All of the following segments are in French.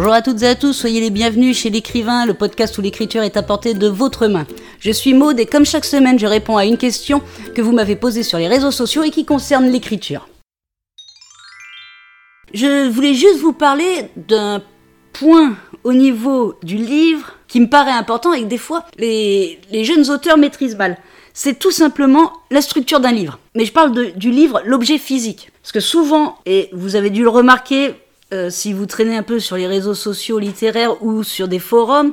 Bonjour à toutes et à tous, soyez les bienvenus chez l'écrivain, le podcast où l'écriture est apportée de votre main. Je suis Maude et comme chaque semaine, je réponds à une question que vous m'avez posée sur les réseaux sociaux et qui concerne l'écriture. Je voulais juste vous parler d'un point au niveau du livre qui me paraît important et que des fois les, jeunes auteurs maîtrisent mal. C'est tout simplement la structure d'un livre. Mais je parle du livre, l'objet physique. Parce que souvent, et vous avez dû le remarquer, euh, si vous traînez un peu sur les réseaux sociaux littéraires ou sur des forums,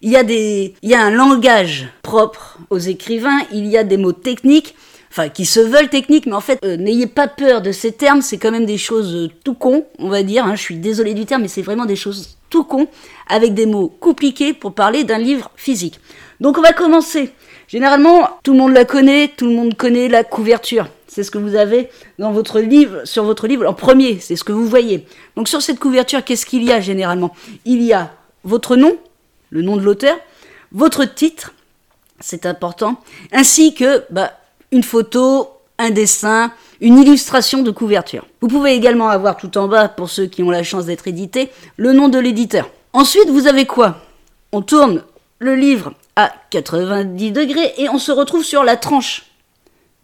il y a des, il y a un langage propre aux écrivains, il y a des mots techniques, enfin qui se veulent techniques, mais en fait, euh, n'ayez pas peur de ces termes, c'est quand même des choses euh, tout con, on va dire. Hein, je suis désolé du terme, mais c'est vraiment des choses tout con, avec des mots compliqués pour parler d'un livre physique. Donc on va commencer. Généralement, tout le monde la connaît, tout le monde connaît la couverture. C'est ce que vous avez dans votre livre, sur votre livre en premier, c'est ce que vous voyez. Donc sur cette couverture, qu'est-ce qu'il y a généralement? Il y a votre nom, le nom de l'auteur, votre titre, c'est important, ainsi que bah, une photo, un dessin, une illustration de couverture. Vous pouvez également avoir tout en bas, pour ceux qui ont la chance d'être édités, le nom de l'éditeur. Ensuite, vous avez quoi? On tourne le livre à 90 degrés et on se retrouve sur la tranche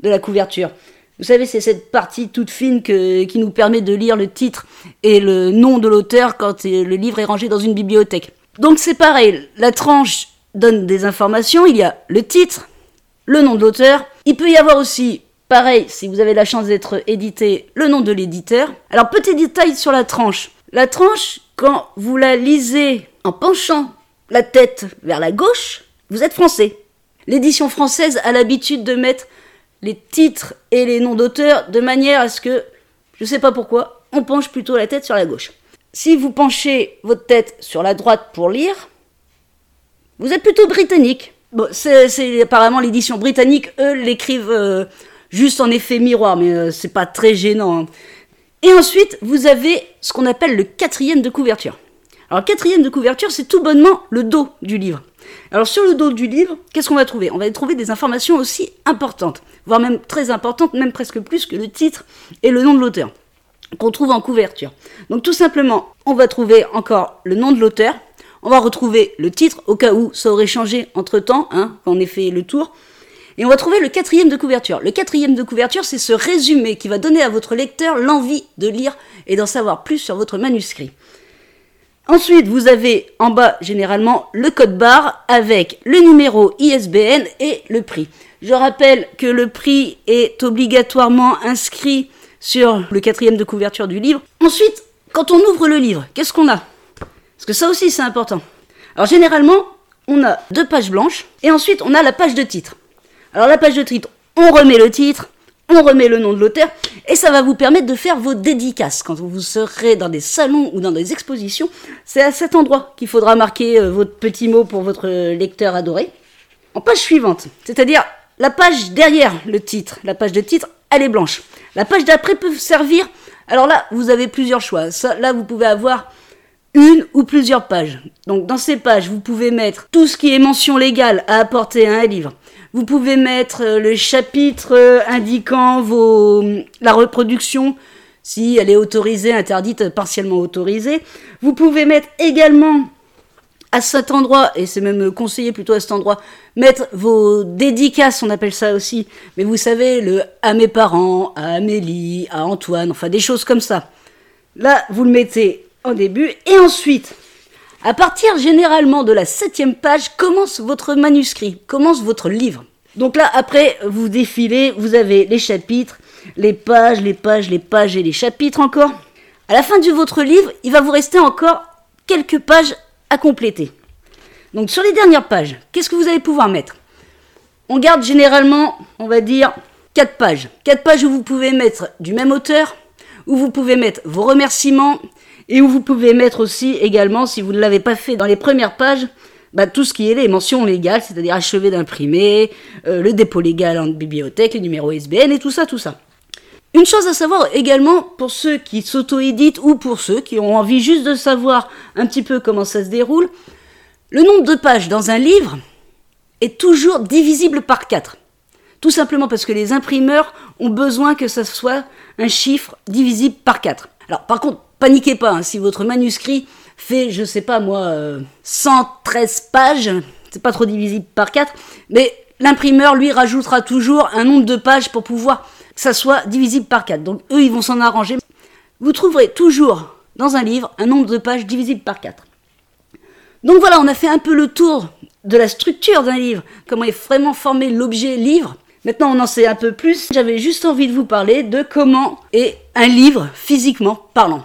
de la couverture. Vous savez, c'est cette partie toute fine qui nous permet de lire le titre et le nom de l'auteur quand le livre est rangé dans une bibliothèque. Donc c'est pareil, la tranche donne des informations, il y a le titre, le nom de l'auteur, il peut y avoir aussi, pareil, si vous avez la chance d'être édité, le nom de l'éditeur. Alors petit détail sur la tranche. La tranche, quand vous la lisez en penchant la tête vers la gauche, vous êtes français. L'édition française a l'habitude de mettre les titres et les noms d'auteurs de manière à ce que, je ne sais pas pourquoi, on penche plutôt la tête sur la gauche. Si vous penchez votre tête sur la droite pour lire, vous êtes plutôt britannique. Bon, c'est apparemment l'édition britannique, eux l'écrivent euh, juste en effet miroir, mais euh, c'est pas très gênant. Hein. Et ensuite, vous avez ce qu'on appelle le quatrième de couverture. Alors, quatrième de couverture, c'est tout bonnement le dos du livre. Alors sur le dos du livre, qu'est-ce qu'on va trouver? On va trouver des informations aussi importantes, voire même très importantes, même presque plus que le titre et le nom de l'auteur qu'on trouve en couverture. Donc tout simplement, on va trouver encore le nom de l'auteur, on va retrouver le titre au cas où ça aurait changé entre temps, hein, quand on ait fait le tour, et on va trouver le quatrième de couverture. Le quatrième de couverture, c'est ce résumé qui va donner à votre lecteur l'envie de lire et d'en savoir plus sur votre manuscrit. Ensuite, vous avez en bas généralement le code barre avec le numéro ISBN et le prix. Je rappelle que le prix est obligatoirement inscrit sur le quatrième de couverture du livre. Ensuite, quand on ouvre le livre, qu'est-ce qu'on a? Parce que ça aussi c'est important. Alors généralement, on a deux pages blanches et ensuite on a la page de titre. Alors la page de titre, on remet le titre, on remet le nom de l'auteur et ça va vous permettre de faire vos dédicaces. Quand vous serez dans des salons ou dans des expositions, c'est à cet endroit qu'il faudra marquer euh, votre petit mot pour votre lecteur adoré. En page suivante, c'est-à-dire la page derrière le titre, la page de titre, elle est blanche. La page d'après peut servir. Alors là, vous avez plusieurs choix. là, vous pouvez avoir une ou plusieurs pages. Donc dans ces pages, vous pouvez mettre tout ce qui est mention légale à apporter à un livre. Vous pouvez mettre euh, le chapitre euh, indiquant vos, la reproduction, si elle est autorisée, interdite, partiellement autorisée. Vous pouvez mettre également à cet endroit, et c'est même conseillé plutôt à cet endroit, mettre vos dédicaces, on appelle ça aussi, mais vous savez, le à mes parents, à Amélie, à Antoine, enfin des choses comme ça. Là, vous le mettez en début, et ensuite, à partir généralement de la septième page, commence votre manuscrit, commence votre livre. Donc là, après, vous défilez, vous avez les chapitres, les pages, les pages, les pages et les chapitres encore. À la fin de votre livre, il va vous rester encore quelques pages à compléter. Donc sur les dernières pages, qu'est-ce que vous allez pouvoir mettre? On garde généralement, on va dire, quatre pages. Quatre pages où vous pouvez mettre du même auteur, où vous pouvez mettre vos remerciements, et où vous pouvez mettre aussi également, si vous ne l'avez pas fait dans les premières pages, bah, tout ce qui est les mentions légales, c'est-à-dire achevé d'imprimer, euh, le dépôt légal en bibliothèque, les numéros ISBN et tout ça, tout ça. Une chose à savoir également pour ceux qui s'auto-éditent ou pour ceux qui ont envie juste de savoir un petit peu comment ça se déroule, le nombre de pages dans un livre est toujours divisible par 4. Tout simplement parce que les imprimeurs ont besoin que ça soit un chiffre divisible par 4. Alors par contre, paniquez pas, hein, si votre manuscrit fait, je sais pas moi, 113 pages, c'est pas trop divisible par 4, mais l'imprimeur lui rajoutera toujours un nombre de pages pour pouvoir que ça soit divisible par 4. Donc eux, ils vont s'en arranger. Vous trouverez toujours dans un livre un nombre de pages divisible par 4. Donc voilà, on a fait un peu le tour de la structure d'un livre, comment est vraiment formé l'objet livre. Maintenant, on en sait un peu plus. J'avais juste envie de vous parler de comment est un livre physiquement parlant.